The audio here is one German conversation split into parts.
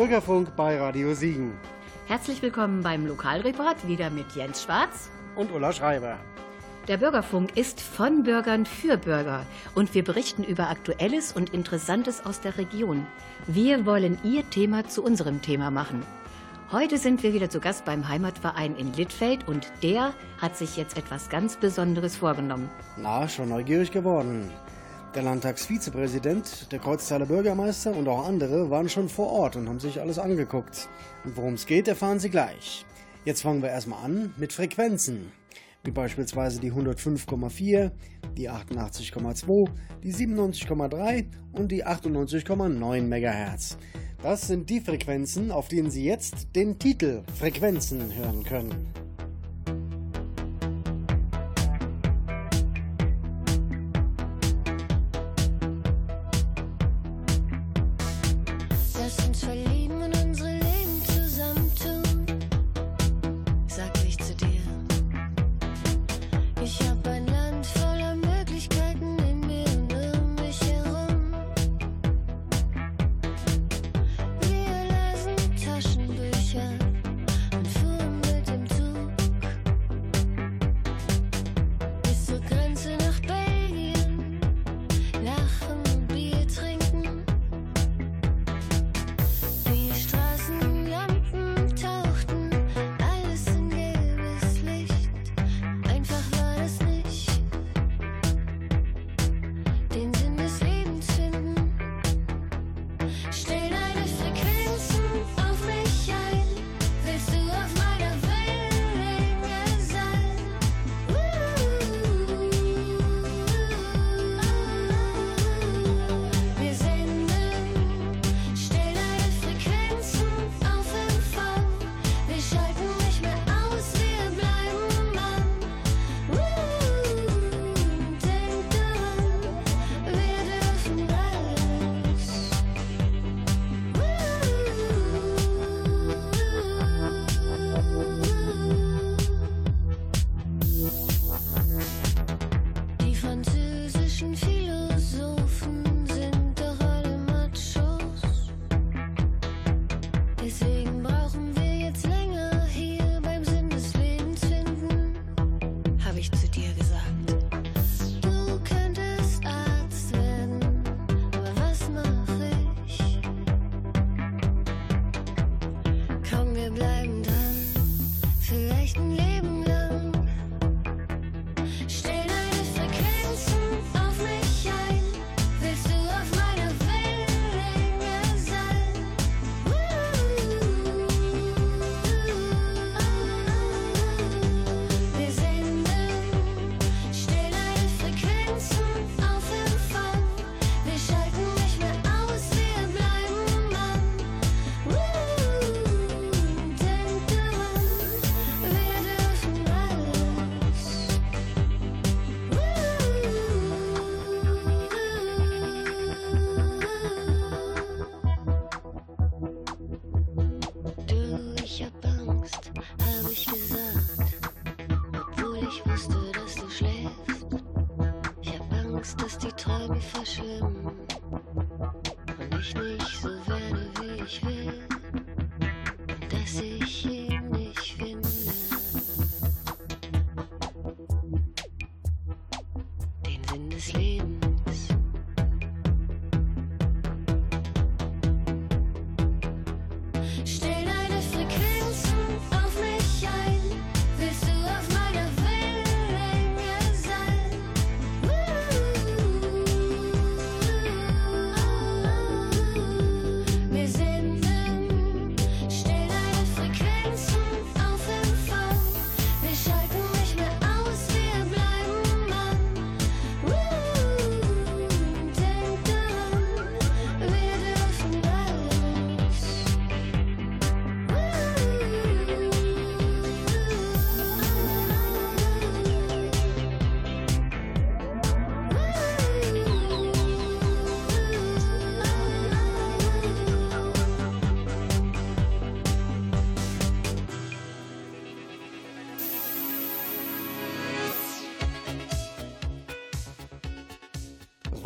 Bürgerfunk bei Radio Siegen. Herzlich willkommen beim Lokalreport, wieder mit Jens Schwarz und Ulla Schreiber. Der Bürgerfunk ist von Bürgern für Bürger und wir berichten über Aktuelles und Interessantes aus der Region. Wir wollen Ihr Thema zu unserem Thema machen. Heute sind wir wieder zu Gast beim Heimatverein in Littfeld und der hat sich jetzt etwas ganz Besonderes vorgenommen. Na, schon neugierig geworden. Der Landtagsvizepräsident, der Kreuztaler Bürgermeister und auch andere waren schon vor Ort und haben sich alles angeguckt. Und worum es geht, erfahren Sie gleich. Jetzt fangen wir erstmal an mit Frequenzen. Wie beispielsweise die 105,4, die 88,2, die 97,3 und die 98,9 MHz. Das sind die Frequenzen, auf denen Sie jetzt den Titel Frequenzen hören können.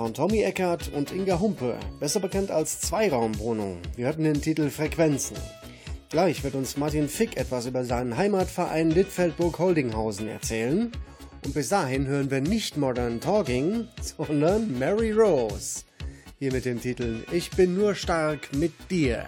Waren Tommy Eckert und Inga Humpe, besser bekannt als Zweiraumwohnung. Wir hörten den Titel Frequenzen. Gleich wird uns Martin Fick etwas über seinen Heimatverein Littfeldburg Holdinghausen erzählen. Und bis dahin hören wir nicht Modern Talking, sondern Mary Rose. Hier mit dem Titel Ich bin nur stark mit dir.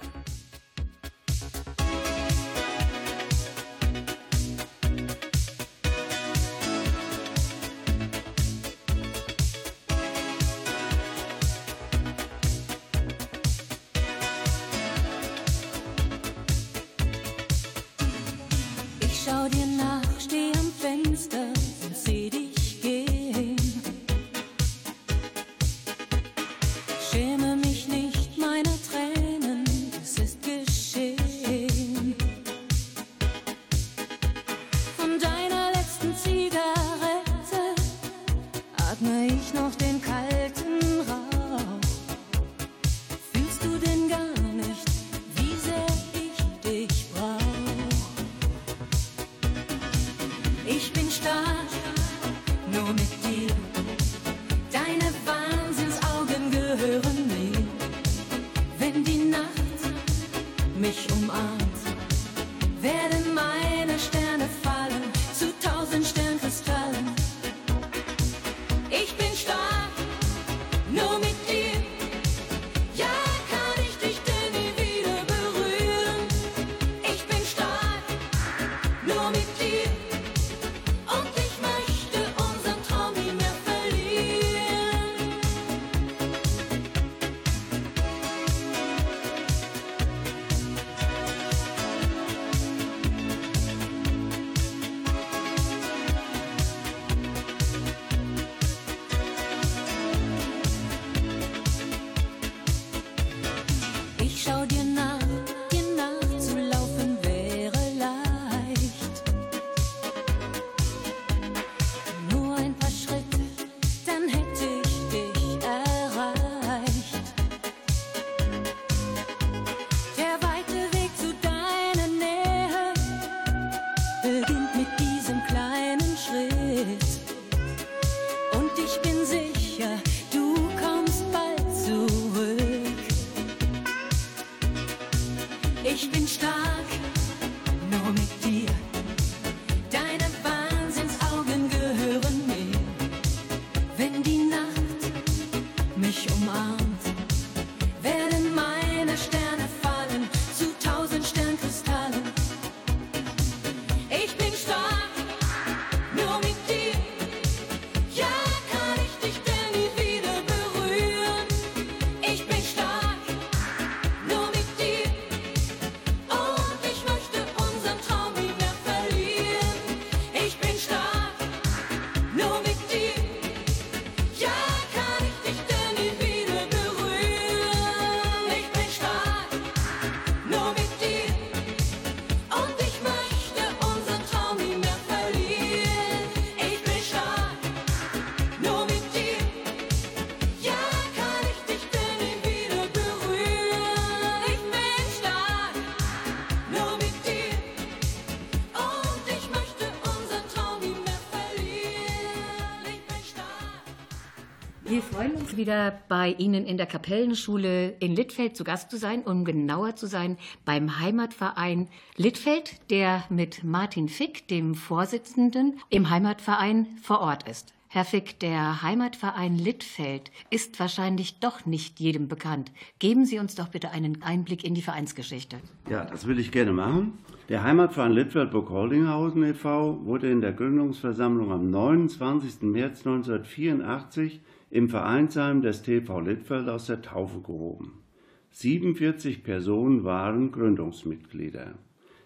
Wieder bei Ihnen in der Kapellenschule in Littfeld zu Gast zu sein, um genauer zu sein beim Heimatverein Littfeld, der mit Martin Fick, dem Vorsitzenden, im Heimatverein vor Ort ist. Herr Fick, der Heimatverein Littfeld ist wahrscheinlich doch nicht jedem bekannt. Geben Sie uns doch bitte einen Einblick in die Vereinsgeschichte. Ja, das will ich gerne machen. Der Heimatverein Littfeld-Burg-Holdinghausen e.V. wurde in der Gründungsversammlung am 29. März 1984 im Vereinsheim des TV Littfeld aus der Taufe gehoben. 47 Personen waren Gründungsmitglieder.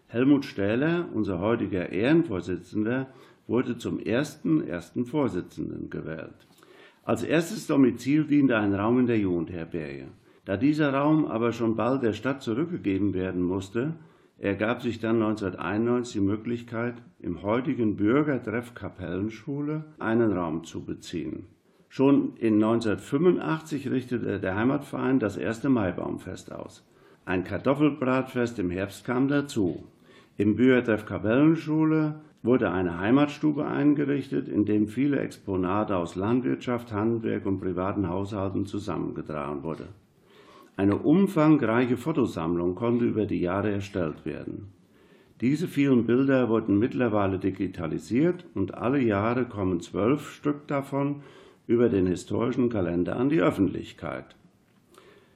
Helmut Stähler, unser heutiger Ehrenvorsitzender, wurde zum ersten ersten Vorsitzenden gewählt. Als erstes Domizil diente ein Raum in der Jugendherberge. Da dieser Raum aber schon bald der Stadt zurückgegeben werden musste, ergab sich dann 1991 die Möglichkeit, im heutigen Bürgertreff Kapellenschule einen Raum zu beziehen. Schon in 1985 richtete der Heimatverein das erste Maibaumfest aus. Ein Kartoffelbratfest im Herbst kam dazu. Im Bühertreff Kapellenschule wurde eine Heimatstube eingerichtet, in dem viele Exponate aus Landwirtschaft, Handwerk und privaten Haushalten zusammengetragen wurde. Eine umfangreiche Fotosammlung konnte über die Jahre erstellt werden. Diese vielen Bilder wurden mittlerweile digitalisiert und alle Jahre kommen zwölf Stück davon über den historischen Kalender an die Öffentlichkeit.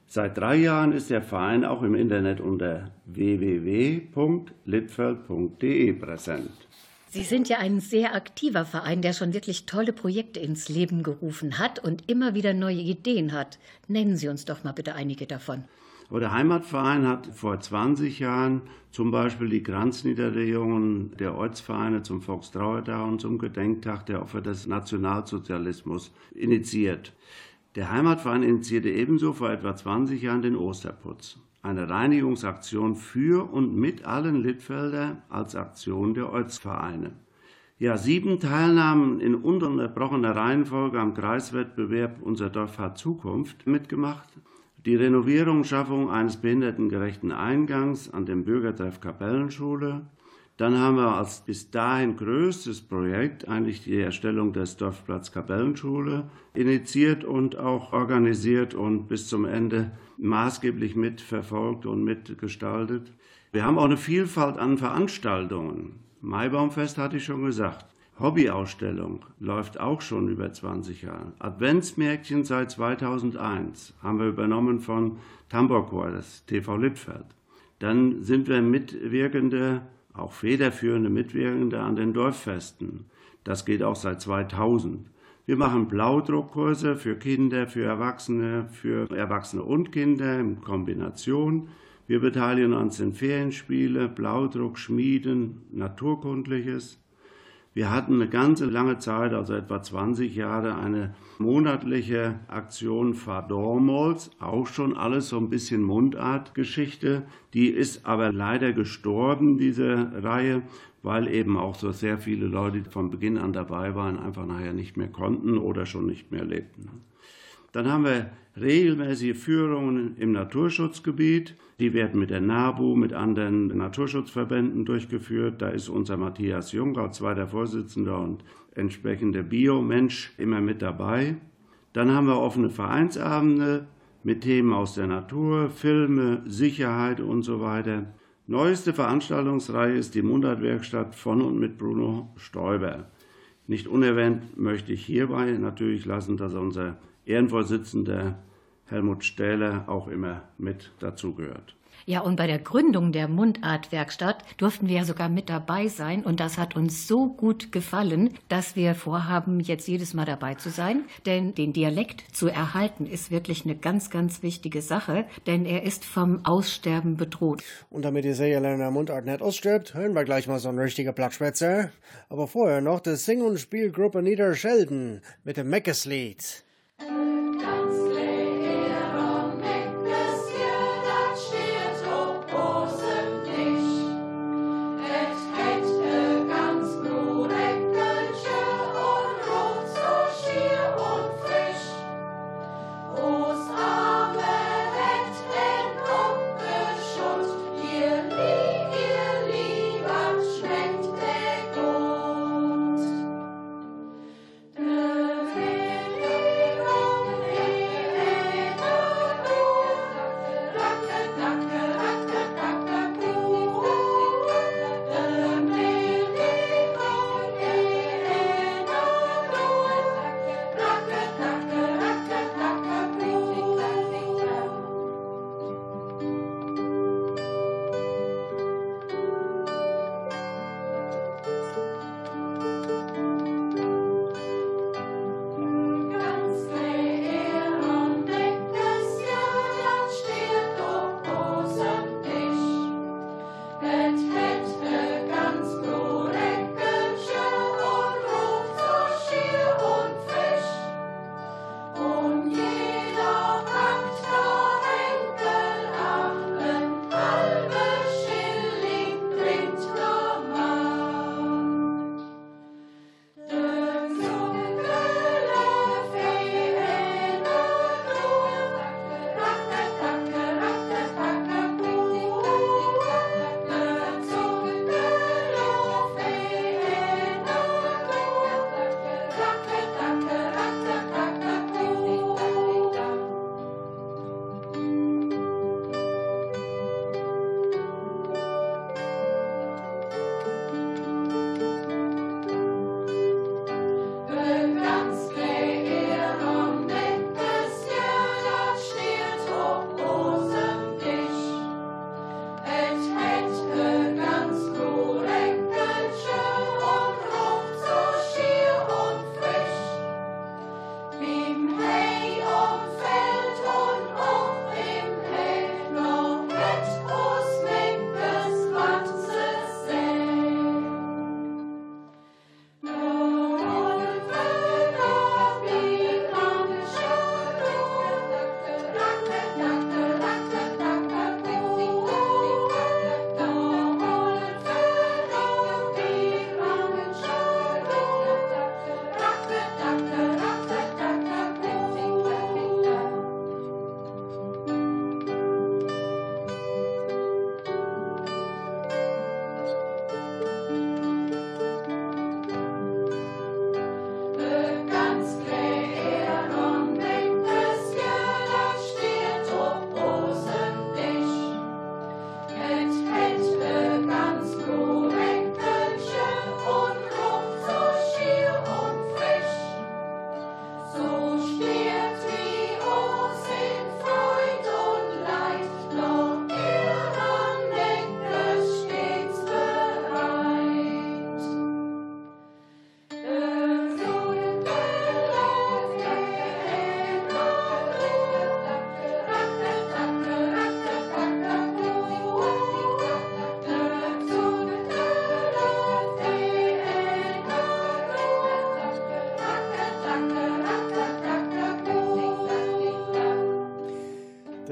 Seit drei Jahren ist der Verein auch im Internet unter www.litfeld.de präsent. Sie sind ja ein sehr aktiver Verein, der schon wirklich tolle Projekte ins Leben gerufen hat und immer wieder neue Ideen hat. Nennen Sie uns doch mal bitte einige davon. Der Heimatverein hat vor 20 Jahren zum Beispiel die Kranzniederlegungen der Ortsvereine zum Volkstrauertag und zum Gedenktag der Opfer des Nationalsozialismus initiiert. Der Heimatverein initiierte ebenso vor etwa 20 Jahren den Osterputz, eine Reinigungsaktion für und mit allen Littfelder als Aktion der Ortsvereine. Ja, sieben Teilnahmen in ununterbrochener Reihenfolge am Kreiswettbewerb Unser Dorf hat Zukunft mitgemacht. Die Renovierung Schaffung eines behindertengerechten Eingangs an dem Bürgertreff Kapellenschule. Dann haben wir als bis dahin größtes Projekt eigentlich die Erstellung des Dorfplatz Kapellenschule initiiert und auch organisiert und bis zum Ende maßgeblich mitverfolgt und mitgestaltet. Wir haben auch eine Vielfalt an Veranstaltungen. Maibaumfest hatte ich schon gesagt. Hobbyausstellung läuft auch schon über 20 Jahre. Adventsmärkchen seit 2001 haben wir übernommen von Tamborchor, das TV Littfeld. Dann sind wir Mitwirkende, auch federführende Mitwirkende an den Dorffesten. Das geht auch seit 2000. Wir machen Blaudruckkurse für Kinder, für Erwachsene, für Erwachsene und Kinder in Kombination. Wir beteiligen uns in Ferienspiele, Blaudruck, Schmieden, Naturkundliches. Wir hatten eine ganze lange Zeit, also etwa 20 Jahre, eine monatliche Aktion Fadormols, auch schon alles so ein bisschen Mundartgeschichte. Die ist aber leider gestorben, diese Reihe, weil eben auch so sehr viele Leute, die von Beginn an dabei waren, einfach nachher nicht mehr konnten oder schon nicht mehr lebten. Dann haben wir regelmäßige Führungen im Naturschutzgebiet. Die werden mit der NABU, mit anderen Naturschutzverbänden durchgeführt. Da ist unser Matthias Jung als zweiter Vorsitzender und entsprechender Bio-Mensch immer mit dabei. Dann haben wir offene Vereinsabende mit Themen aus der Natur, Filme, Sicherheit und so weiter. Neueste Veranstaltungsreihe ist die Mundartwerkstatt von und mit Bruno Stoiber. Nicht unerwähnt möchte ich hierbei natürlich lassen, dass unser Ehrenvorsitzender Helmut Stähler auch immer mit dazugehört. Ja, und bei der Gründung der Mundartwerkstatt durften wir ja sogar mit dabei sein. Und das hat uns so gut gefallen, dass wir vorhaben, jetzt jedes Mal dabei zu sein. Denn den Dialekt zu erhalten ist wirklich eine ganz, ganz wichtige Sache, denn er ist vom Aussterben bedroht. Und damit die Seeländer Mundart nicht ausstirbt, hören wir gleich mal so ein richtiger Plattschwätzer. Aber vorher noch die Sing- und Spielgruppe Niederschelden mit dem Meckeslied. The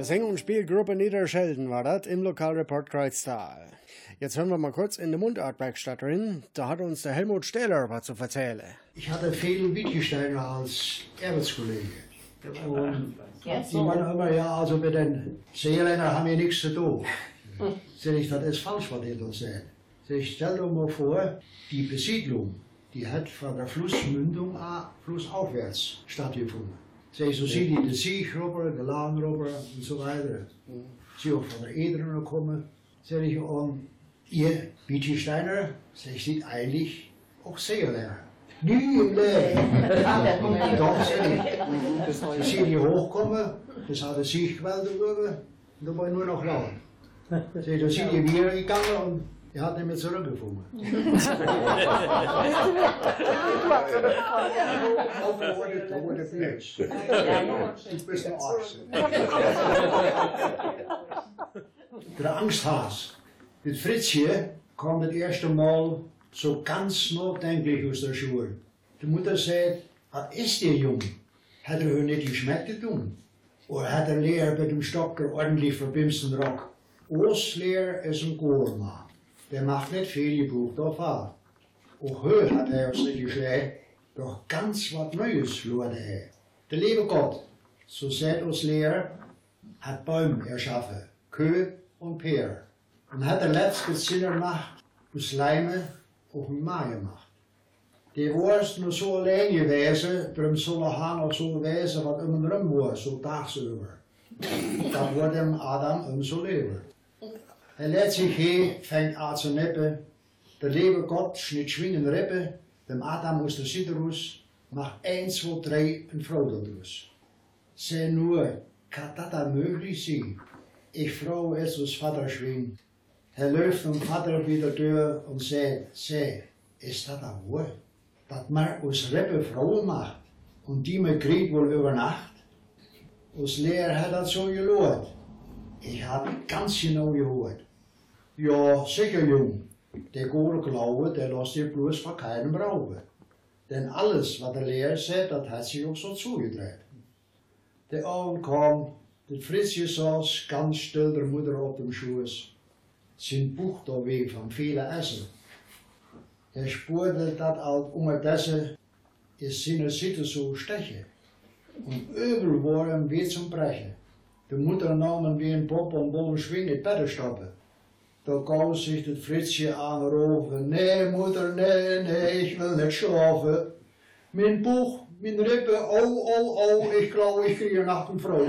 Sänger- und Spielgruppe Niederschelden war das im Lokalreport Kreuztal. Jetzt hören wir mal kurz in die Mundartwerkstatt rein. Da hat uns der Helmut Stähler was zu erzählen. Ich hatte viele Wittgensteiner als Arbeitskollege. Und die waren immer, ja, also mit den Seeländern haben wir nichts zu tun. Sag ich, das ist falsch, was ihr da. Sag ich, stell dir mal vor, die Besiedlung, die hat von der Flussmündung an flussaufwärts stattgefunden. Sag ich, so sieht die de Sieg rüber, de Lahn rüber und so weiter. Sie auch von der Edren gekommen. Sag ich, und ihr Wittgensteiner, sag ich, sind eigentlich auch Seeländer. Nie im Leben. Doch, sag ich. Dann sind die hochgekommen, das hat der Sieg gewählt darüber, und da war nur noch laut. Sag ich, da sind die wieder gegangen er hat nicht mehr zurückgefunden. Wurde Blitz. Du bist ein Arzt. Der Angsthas. Mit Fritzje kam das erste Mal so ganz nachdenklich aus der Schule. Die Mutter sagt, was ist der Junge? Hat er heute nicht geschmeckt getan? Oder hat der Lehrer mit dem Stocker ordentlich verbimsten Rock? Ons Lehrer ist ein Koormann. Der macht nicht viel Gebrauch davon. Auch heute hat er uns nicht doch ganz was Neues verloren er. Der liebe Gott, so sagt uns Lehrer, hat Bäume erschaffen, Kö und Peer. Und hat der letzte Sinner gemacht, aus Leime auf ein Mai gemacht. Die was nur so alleen gewesen, darum soll er auch so wezen wat um ihn rum war, so tagsüber. Dat wordt hem Adam umso lieber. Er lädt sich hin, fängt an zu neppen. Der liebe Gott schnitt schwingen Rippe, dem Adam aus der Siderus, macht eins, zwei, drei ein Frau daraus. Seh nur, kann das da möglich sein? Ich frage es aus Vater schwingen. Er läuft vom Vater wieder durch und sagt, seh, ist das da wahr? Dat man aus Rippe Frauen macht und die man kriegt wohl über Nacht? Als Lehrer hat dat so geloot. Ich habe ganz genau gehört. Ja, sicher, Jung. Der gute Glaube, der lässt dir bloß von keinem rauben. Denn alles, was der Lehrer sagt, das hat sich auch so zugedreht. Der Abend kam, der Fritzje saß ganz still der Mutter auf dem Schoß. Sein Buch da weg von vielen Essen. Er spürte, dass auch unterdessen ist seine Sitte so steche. Und übel war ihm wie zum Brechen. Die Mutter nahm ein Pop und wollte schwingen Betten stoppen. Da kam sich das Fritzje anrufen. Nee, Mutter, nee, nee, ich will nicht schlafen. Mein Buch, mein Rippe, oh, oh, oh, ich glaube, ich kriege Nacht und Frau.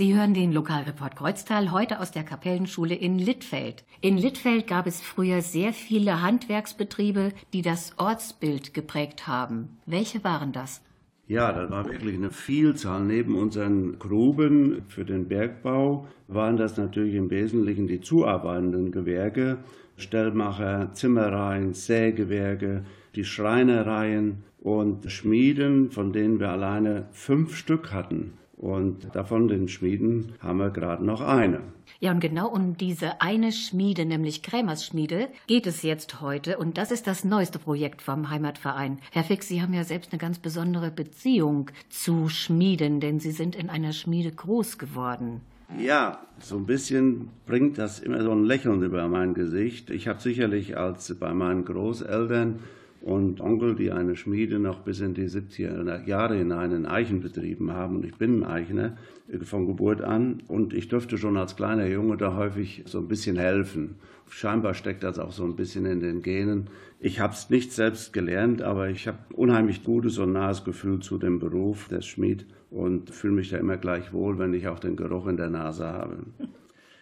Sie hören den Lokalreport Kreuztal heute aus der Kapellenschule in Littfeld. In Littfeld gab es früher sehr viele Handwerksbetriebe, die das Ortsbild geprägt haben. Welche waren das? Ja, da war wirklich eine Vielzahl. Neben unseren Gruben für den Bergbau waren das natürlich im Wesentlichen die zuarbeitenden Gewerke, Stellmacher, Zimmereien, Sägewerke, die Schreinereien und Schmieden, von denen wir alleine fünf Stück hatten. Und davon den Schmieden haben wir gerade noch eine. Ja, und genau um diese eine Schmiede, nämlich Krämers Schmiede, geht es jetzt heute. Und das ist das neueste Projekt vom Heimatverein. Herr Fix, Sie haben ja selbst eine ganz besondere Beziehung zu Schmieden, denn Sie sind in einer Schmiede groß geworden. Ja, so ein bisschen bringt das immer so ein Lächeln über mein Gesicht. Ich habe sicherlich als bei meinen Großeltern und Onkel, die eine Schmiede noch bis in die 70er Jahre hinein in Eichen betrieben haben. Und ich bin ein Eichner von Geburt an und ich durfte schon als kleiner Junge da häufig so ein bisschen helfen. Scheinbar steckt das auch so ein bisschen in den Genen. Ich habe es nicht selbst gelernt, aber ich habe unheimlich gutes und nahes Gefühl zu dem Beruf des Schmied und fühle mich da immer gleich wohl, wenn ich auch den Geruch in der Nase habe.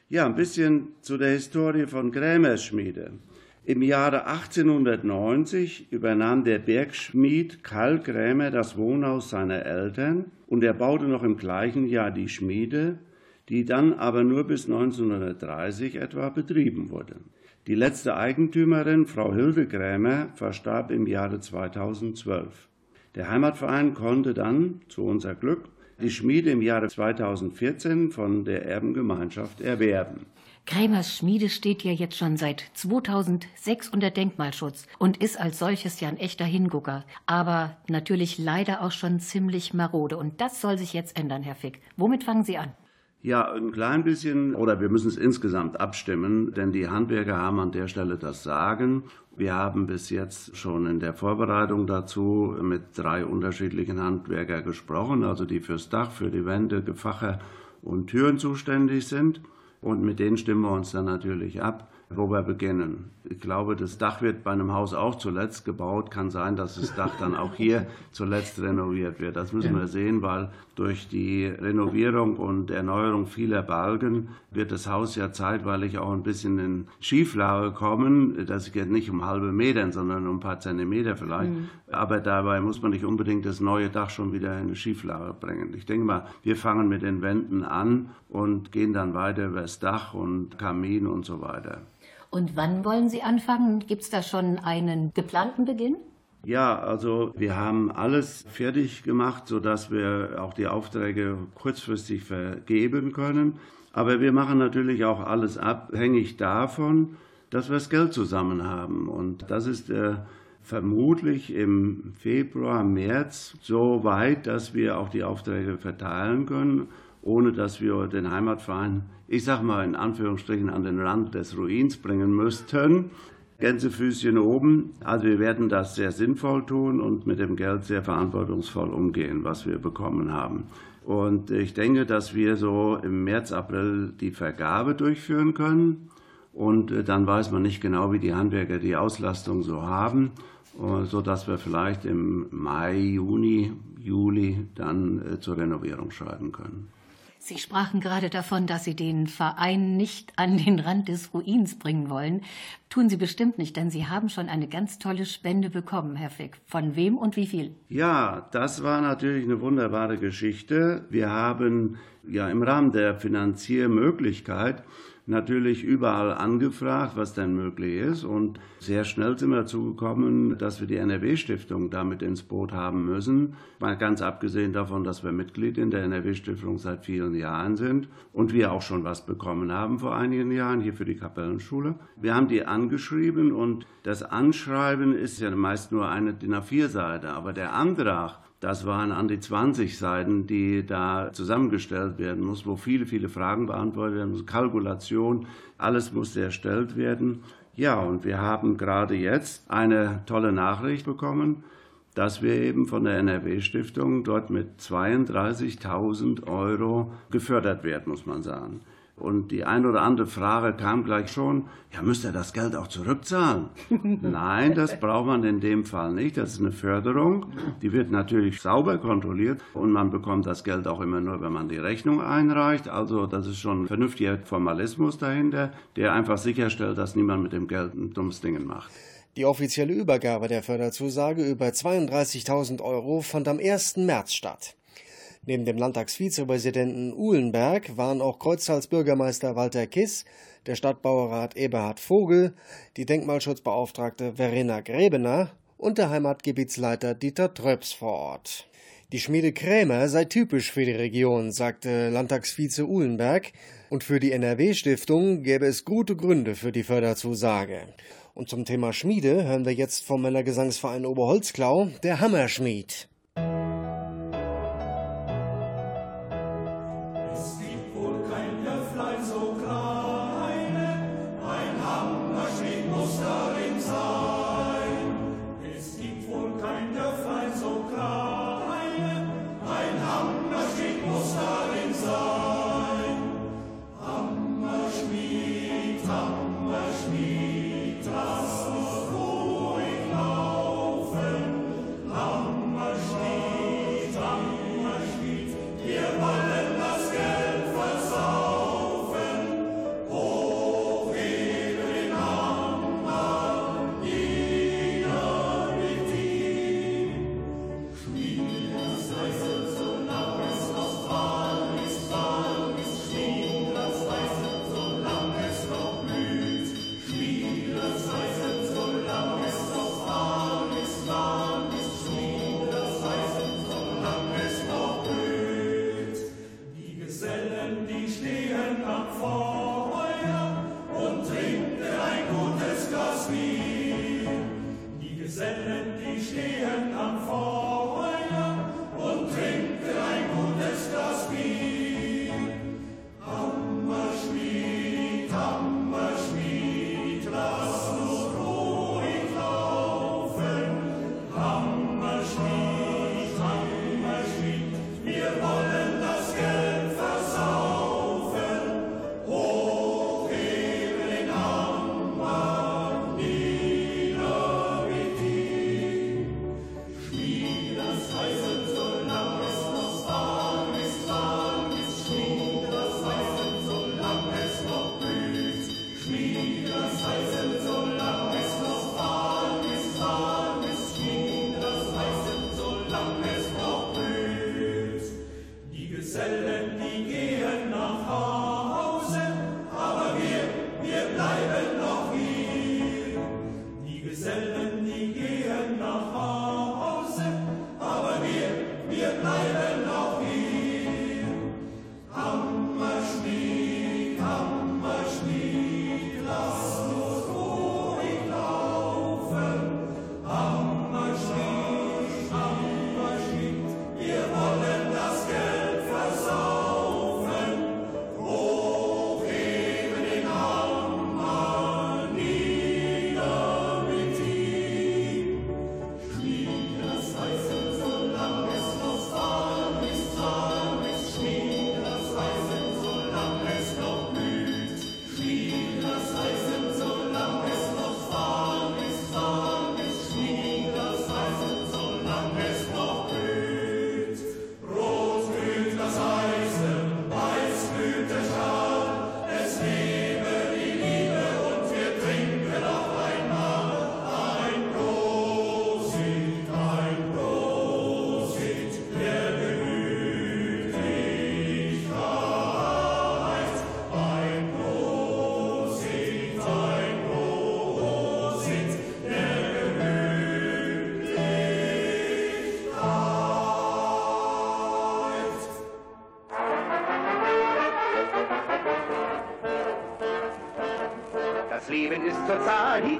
Ja, ein bisschen zu der Historie von Krämers Schmiede. Im Jahre 1890 übernahm der Bergschmied Karl Krämer das Wohnhaus seiner Eltern und er baute noch im gleichen Jahr die Schmiede, die dann aber nur bis 1930 etwa betrieben wurde. Die letzte Eigentümerin, Frau Hilde Krämer, verstarb im Jahre 2012. Der Heimatverein konnte dann, zu unser Glück, die Schmiede im Jahre 2014 von der Erbengemeinschaft erwerben. Krämers Schmiede steht ja jetzt schon seit 2006 unter Denkmalschutz und ist als solches ja ein echter Hingucker. Aber natürlich leider auch schon ziemlich marode. Und das soll sich jetzt ändern, Herr Fick. Womit fangen Sie an? Ja, ein klein bisschen, oder wir müssen es insgesamt abstimmen, denn die Handwerker haben an der Stelle das Sagen. Wir haben bis jetzt schon in der Vorbereitung dazu mit drei unterschiedlichen Handwerker gesprochen, also die fürs Dach, für die Wände, Gefache und Türen zuständig sind. Und mit denen stimmen wir uns dann natürlich ab, wo wir beginnen. Ich glaube, das Dach wird bei einem Haus auch zuletzt gebaut. Kann sein, dass das Dach dann auch hier zuletzt renoviert wird. Das müssen wir sehen, weil durch die Renovierung und Erneuerung vieler Balken wird das Haus ja zeitweilig auch ein bisschen in Schieflage kommen. Das geht nicht um halbe Meter, sondern um ein paar Zentimeter vielleicht. Mhm. Aber dabei muss man nicht unbedingt das neue Dach schon wieder in eine Schieflage bringen. Ich denke mal, wir fangen mit den Wänden an und gehen dann weiter über das Dach und Kamin und so weiter. Und wann wollen Sie anfangen? Gibt es da schon einen geplanten Beginn? Ja, also wir haben alles fertig gemacht, sodass wir auch die Aufträge kurzfristig vergeben können. Aber wir machen natürlich auch alles abhängig davon, dass wir das Geld zusammen haben. Und das ist äh, vermutlich im Februar, März so weit, dass wir auch die Aufträge verteilen können ohne dass wir den Heimatverein, ich sag mal in Anführungsstrichen, an den Rand des Ruins bringen müssten. Gänsefüßchen oben. Also wir werden das sehr sinnvoll tun und mit dem Geld sehr verantwortungsvoll umgehen, was wir bekommen haben. Und ich denke, dass wir so im März, April die Vergabe durchführen können. Und äh, dann weiß man nicht genau, wie die Handwerker die Auslastung so haben, äh, sodass wir vielleicht im Mai, Juni, Juli dann äh, zur Renovierung schreiben können. Sie sprachen gerade davon, dass Sie den Verein nicht an den Rand des Ruins bringen wollen. Tun Sie bestimmt nicht, denn Sie haben schon eine ganz tolle Spende bekommen, Herr Fick. Von wem und wie viel? Ja, das war natürlich eine wunderbare Geschichte. Wir haben ja im Rahmen der Finanziermöglichkeit natürlich überall angefragt, was denn möglich ist. Und sehr schnell sind wir dazu gekommen, dass wir die NRW-Stiftung damit ins Boot haben müssen. Mal ganz abgesehen davon, dass wir Mitglied in der NRW-Stiftung seit vielen Jahren sind und wir auch schon was bekommen haben vor einigen Jahren hier für die Kapellenschule. Wir haben die angeschrieben und das Anschreiben ist ja meist nur eine DIN A4-Seite, aber der Antrag das waren an die 20 Seiten, die da zusammengestellt werden muss, wo viele, viele Fragen beantwortet werden müssen, Kalkulation, alles musste erstellt werden. Ja, und wir haben gerade jetzt eine tolle Nachricht bekommen, dass wir eben von der NRW-Stiftung dort mit 32.000 Euro gefördert werden, muss man sagen. Und die ein oder andere Frage kam gleich schon, ja, müsste er das Geld auch zurückzahlen? Nein, das braucht man in dem Fall nicht. Das ist eine Förderung. Die wird natürlich sauber kontrolliert und man bekommt das Geld auch immer nur, wenn man die Rechnung einreicht. Also das ist schon ein vernünftiger Formalismus dahinter, der einfach sicherstellt, dass niemand mit dem Geld ein dummes Ding macht. Die offizielle Übergabe der Förderzusage über 32.000 Euro fand am 1. März statt. Neben dem Landtagsvizepräsidenten Uhlenberg waren auch Kreuztalsbürgermeister Walter Kiss, der Stadtbaurat Eberhard Vogel, die Denkmalschutzbeauftragte Verena Grebener und der Heimatgebietsleiter Dieter Tröps vor Ort. Die Schmiede Krämer sei typisch für die Region, sagte Landtagsvize Uhlenberg, und für die NRW-Stiftung gäbe es gute Gründe für die Förderzusage. Und zum Thema Schmiede hören wir jetzt vom Männergesangsverein Oberholzklau, der Hammerschmied. Yes.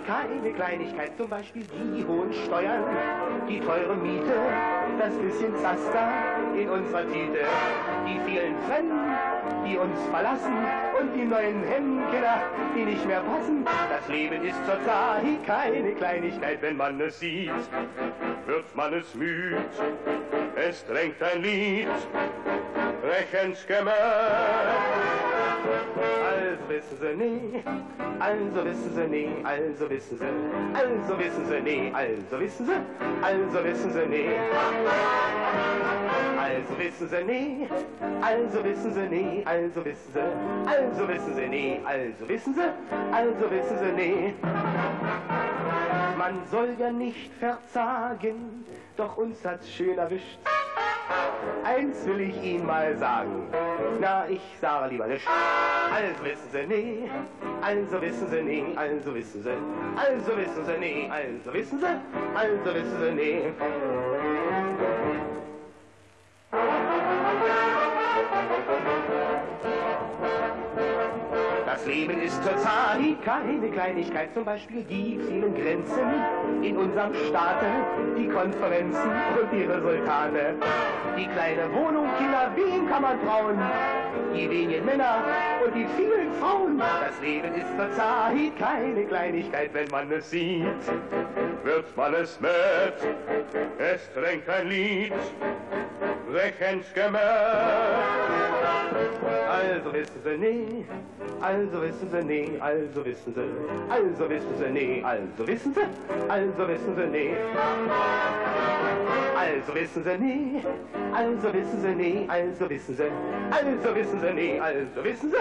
Keine Kleinigkeit, zum Beispiel die hohen Steuern, die teure Miete, das bisschen Zaster in unserer Tüte, die vielen Fremden, die uns verlassen und die neuen Hemdkeller, die nicht mehr passen. Das Leben ist zurzeit keine Kleinigkeit, wenn man es sieht, wird man es müd. Es drängt ein Lied, Rechensgemmer. Wissen sie nie, also wissen sie nie, also wissen sie, also wissen sie nie, also wissen sie, also wissen sie nie. Also wissen sie nie, also wissen sie nie, also wissen sie, also wissen sie nie, also wissen sie, also wissen sie nie. Man soll ja nicht verzagen, doch uns hat's schön erwischt. Eins will ich Ihnen mal sagen, na, ich sage lieber nicht. Also wissen Sie nie, also wissen Sie nie, also wissen Sie, also wissen Sie nie, also wissen Sie, also wissen Sie nie. Leben ist zurzeit keine Kleinigkeit, zum Beispiel die vielen Grenzen in unserem Staate, die Konferenzen und die Resultate. Die kleine Wohnung, Kinder, wen kann man trauen? Die wenigen Männer und die vielen Frauen. Das Leben ist zurzeit keine Kleinigkeit, wenn man es sieht. Wird man es mit, es drängt ein Lied, rächens gemäß. Also wissen Sie nie, also wissen Sie nie, also wissen Sie, also wissen Sie nie, also wissen Sie, also wissen Sie nie. Also wissen Sie nie, also wissen Sie nie, also wissen Sie, also wissen Sie nie, also wissen Sie,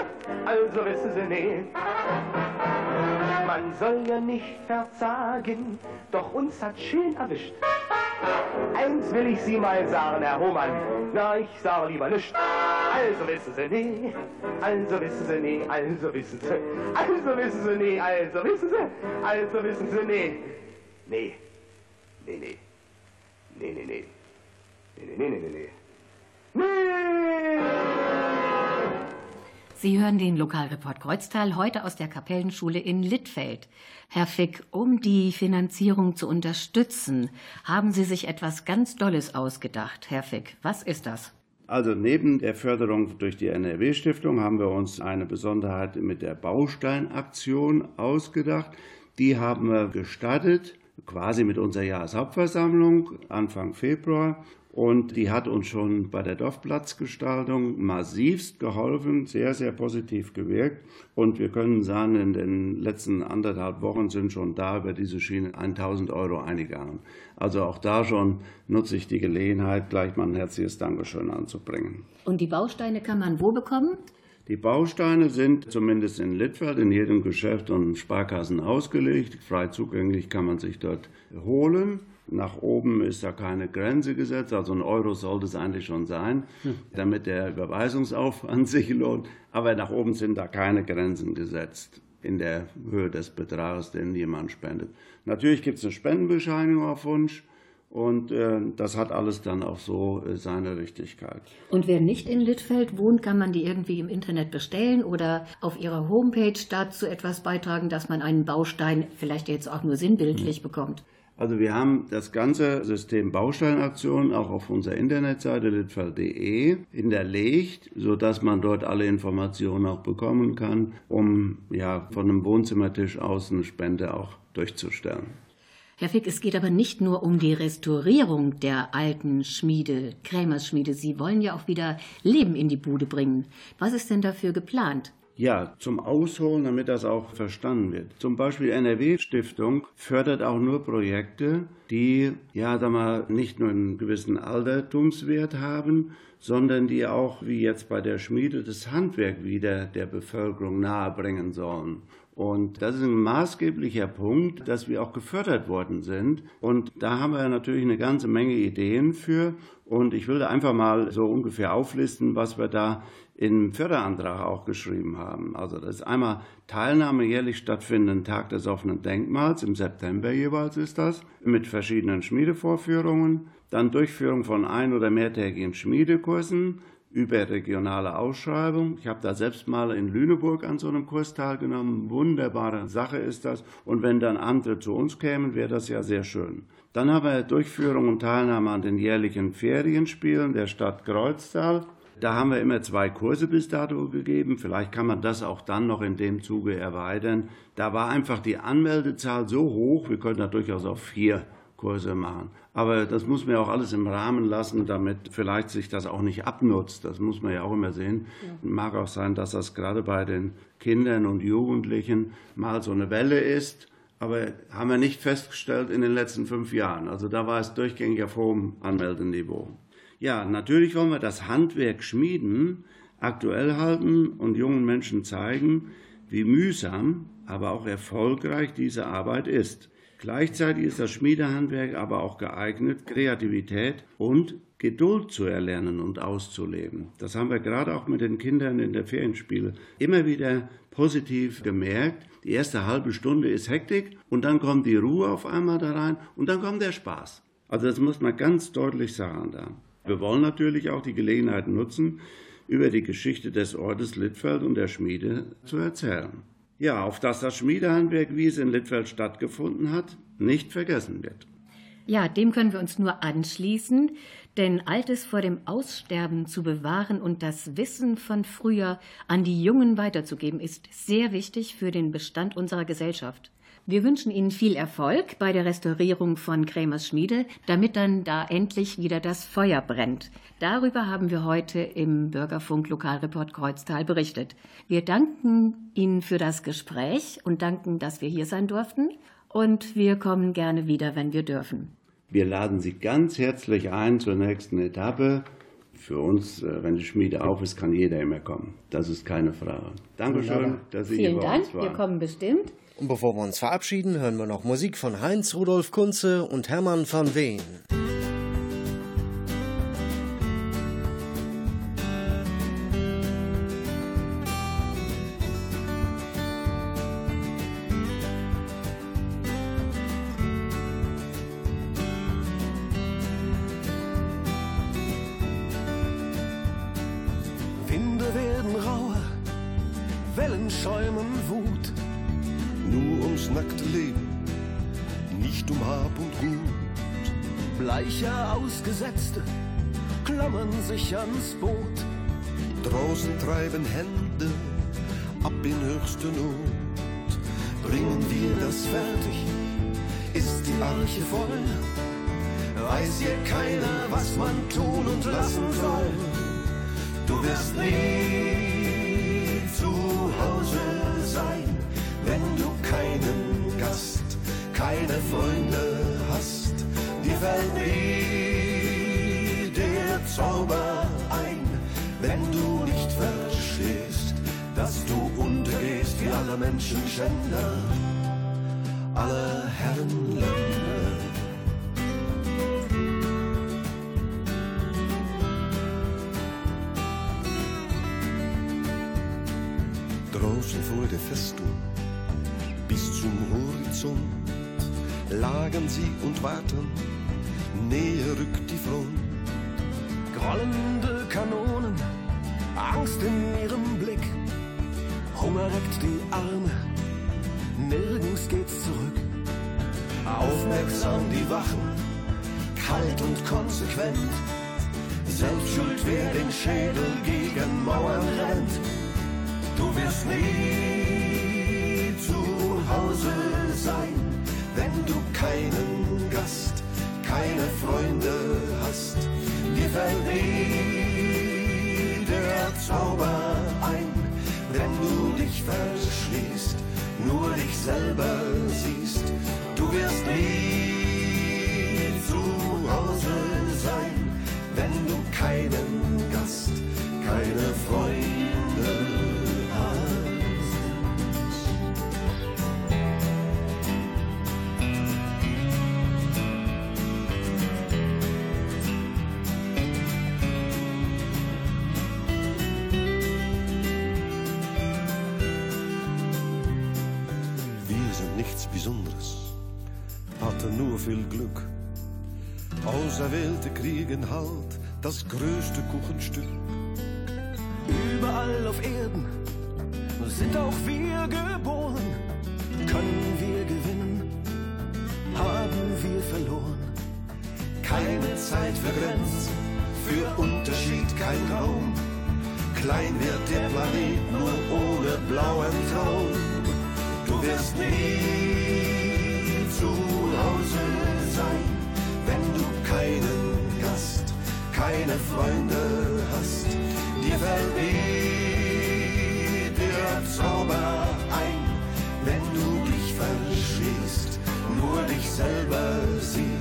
also wissen Sie nie. Man soll ja nicht verzagen, doch uns hat schön erwischt. Eins will ich Sie mal sagen, Herr Hohmann, na, ich sage lieber nicht. Also wissen Sie nie, also wissen Sie nie, also wissen Sie, also wissen Sie nie, also wissen Sie, also wissen Sie nie. Nee, nee, nee, nee, nee, nee, nee, nee, nee, nee, nee, nee. Sie hören den Lokalreport Kreuztal heute aus der Kapellenschule in Littfeld. Herr Fick, um die Finanzierung zu unterstützen, haben Sie sich etwas ganz Dolles ausgedacht. Herr Fick, was ist das? Also neben der Förderung durch die NRW-Stiftung haben wir uns eine Besonderheit mit der Bausteinaktion ausgedacht. Die haben wir gestartet, quasi mit unserer Jahreshauptversammlung Anfang Februar. Und die hat uns schon bei der Dorfplatzgestaltung massivst geholfen, sehr, sehr positiv gewirkt. Und wir können sagen, in den letzten anderthalb Wochen sind schon da über diese Schiene 1000 Euro eingegangen. Also auch da schon nutze ich die Gelegenheit, gleich mal ein herzliches Dankeschön anzubringen. Und die Bausteine kann man wo bekommen? Die Bausteine sind zumindest in Littfeld in jedem Geschäft und Sparkassen ausgelegt. Frei zugänglich kann man sich dort holen. Nach oben ist da keine Grenze gesetzt, also ein Euro sollte es eigentlich schon sein, damit der Überweisungsaufwand sich lohnt. Aber nach oben sind da keine Grenzen gesetzt in der Höhe des Betrages, den jemand spendet. Natürlich gibt es eine Spendenbescheinigung auf Wunsch. Und äh, das hat alles dann auch so äh, seine Richtigkeit. Und wer nicht in Littfeld wohnt, kann man die irgendwie im Internet bestellen oder auf ihrer Homepage dazu etwas beitragen, dass man einen Baustein vielleicht jetzt auch nur sinnbildlich bekommt. Also wir haben das ganze System Bausteinaktion auch auf unserer Internetseite litfeld.de hinterlegt, sodass man dort alle Informationen auch bekommen kann, um ja von einem Wohnzimmertisch aus eine Spende auch durchzustellen. Herr Fick, es geht aber nicht nur um die Restaurierung der alten Schmiede, Krämersschmiede. Sie wollen ja auch wieder Leben in die Bude bringen. Was ist denn dafür geplant? Ja, zum Ausholen, damit das auch verstanden wird. Zum Beispiel NRW-Stiftung fördert auch nur Projekte, die, ja, sag mal, nicht nur einen gewissen Altertumswert haben, sondern die auch, wie jetzt bei der Schmiede, das Handwerk wieder der Bevölkerung nahebringen sollen. Und das ist ein maßgeblicher Punkt, dass wir auch gefördert worden sind. Und da haben wir natürlich eine ganze Menge Ideen für. Und ich will da einfach mal so ungefähr auflisten, was wir da im Förderantrag auch geschrieben haben. Also das ist einmal Teilnahme jährlich stattfindenden Tag des offenen Denkmals, im September jeweils ist das, mit verschiedenen Schmiedevorführungen, dann Durchführung von ein- oder mehrtägigen Schmiedekursen, überregionale Ausschreibung. Ich habe da selbst mal in Lüneburg an so einem Kurs teilgenommen. Wunderbare Sache ist das. Und wenn dann andere zu uns kämen, wäre das ja sehr schön. Dann haben wir Durchführung und Teilnahme an den jährlichen Ferienspielen der Stadt Kreuztal. Da haben wir immer zwei Kurse bis dato gegeben. Vielleicht kann man das auch dann noch in dem Zuge erweitern. Da war einfach die Anmeldezahl so hoch, wir können da durchaus auf vier Kurse machen. Aber das muss man ja auch alles im Rahmen lassen, damit vielleicht sich das auch nicht abnutzt. Das muss man ja auch immer sehen. Ja. Mag auch sein, dass das gerade bei den Kindern und Jugendlichen mal so eine Welle ist. Aber haben wir nicht festgestellt in den letzten fünf Jahren. Also da war es durchgängig auf hohem Anmeldeniveau. Ja, natürlich wollen wir das Handwerk Schmieden aktuell halten und jungen Menschen zeigen, wie mühsam, aber auch erfolgreich diese Arbeit ist. Gleichzeitig ist das Schmiedehandwerk aber auch geeignet, Kreativität und Geduld zu erlernen und auszuleben. Das haben wir gerade auch mit den Kindern in der Ferienspiele immer wieder positiv gemerkt. Die erste halbe Stunde ist Hektik und dann kommt die Ruhe auf einmal da rein und dann kommt der Spaß. Also das muss man ganz deutlich sagen da. Wir wollen natürlich auch die Gelegenheit nutzen, über die Geschichte des Ortes Littfeld und der Schmiede zu erzählen. Ja, auf dass das Schmiedehandwerk, wie es in Littfeld stattgefunden hat, nicht vergessen wird. Ja, dem können wir uns nur anschließen, denn Altes vor dem Aussterben zu bewahren und das Wissen von früher an die Jungen weiterzugeben, ist sehr wichtig für den Bestand unserer Gesellschaft. Wir wünschen Ihnen viel Erfolg bei der Restaurierung von Krämers Schmiede, damit dann da endlich wieder das Feuer brennt. Darüber haben wir heute im Bürgerfunk Lokalreport Kreuztal berichtet. Wir danken Ihnen für das Gespräch und danken, dass wir hier sein durften. Und wir kommen gerne wieder, wenn wir dürfen. Wir laden Sie ganz herzlich ein zur nächsten Etappe. Für uns, äh, wenn die Schmiede auf ist, kann jeder immer kommen. Das ist keine Frage. Dankeschön, dass Sie Vielen hier bei Dank. uns waren. Wir kommen bestimmt. Und bevor wir uns verabschieden, hören wir noch Musik von Heinz Rudolf Kunze und Hermann van Ween. Das fertig, ist die Arche voll. Weiß hier keiner, was man tun und lassen soll. Du wirst nie zu Hause sein, wenn du keinen Gast, keine Freunde hast. Dir fällt nie Zauber ein, wenn du nicht verstehst, dass du untergehst wie alle Menschen Draußen vor der Festung bis zum Horizont lagen sie und warten, näher rückt die Front Rollende Kanonen, Angst in ihrem Blick. Hunger reckt die Arme, nirgends geht's zurück. Aufmerksam die Wachen, kalt und konsequent. Selbstschuld, wer den Schädel gegen Mauern rennt. Du wirst nie zu Hause sein, wenn du keinen Gast, keine Freunde hast dir fällt nie der Zauber ein, wenn du dich verschließt, nur dich selber siehst. Du wirst nie zu Hause sein, wenn du keinen Gast, keine Freunde Auserwählte kriegen halt das größte Kuchenstück. Überall auf Erden sind auch wir geboren. Können wir gewinnen, haben wir verloren. Keine Zeit für Grenzen, für Unterschied kein Raum. Klein wird der Planet nur ohne blauen Traum. Du wirst nie zu Hause sein, keinen Gast, keine Freunde hast, dir verweht der Zauber ein, wenn du dich verschließt, nur dich selber siehst.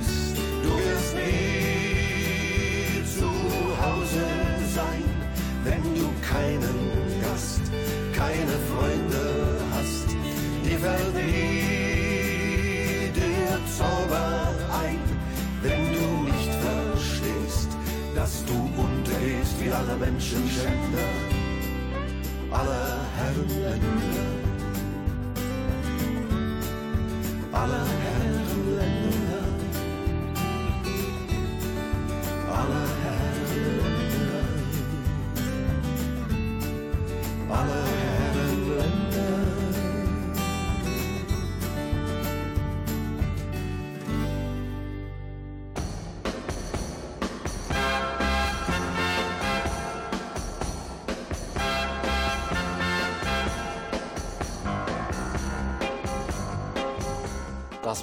Untergehst wie alle Menschenschänder, aller Herrenländer, aller Herrenländer, aller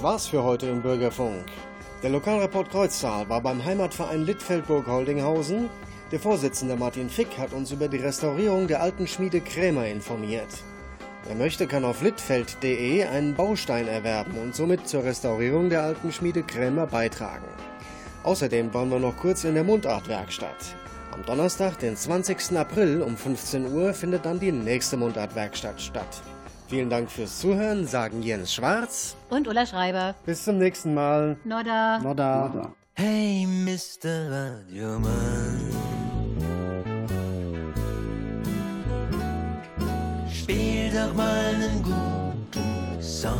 war's für heute im Bürgerfunk. Der Lokalreport Kreuztal war beim Heimatverein Littfeldburg-Holdinghausen. Der Vorsitzende Martin Fick hat uns über die Restaurierung der alten Schmiede Krämer informiert. Wer möchte, kann auf litfeld.de einen Baustein erwerben und somit zur Restaurierung der alten Schmiede Krämer beitragen. Außerdem waren wir noch kurz in der Mundartwerkstatt. Am Donnerstag, den 20. April um 15 Uhr, findet dann die nächste Mundartwerkstatt statt. Vielen Dank fürs Zuhören, sagen Jens Schwarz. Und Ulla Schreiber. Bis zum nächsten Mal. Nodda. Nodda. Hey, Mr. Radioman. Spiel doch mal einen guten Song.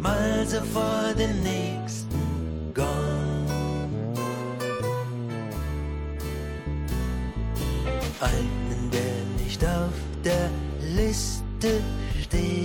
Mal so vor dem nächsten Gong. Einen, der nicht auf der Liste steht.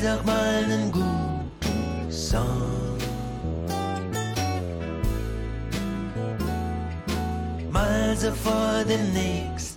Spiel doch mal einen guten Song. Mal so vor dem nächsten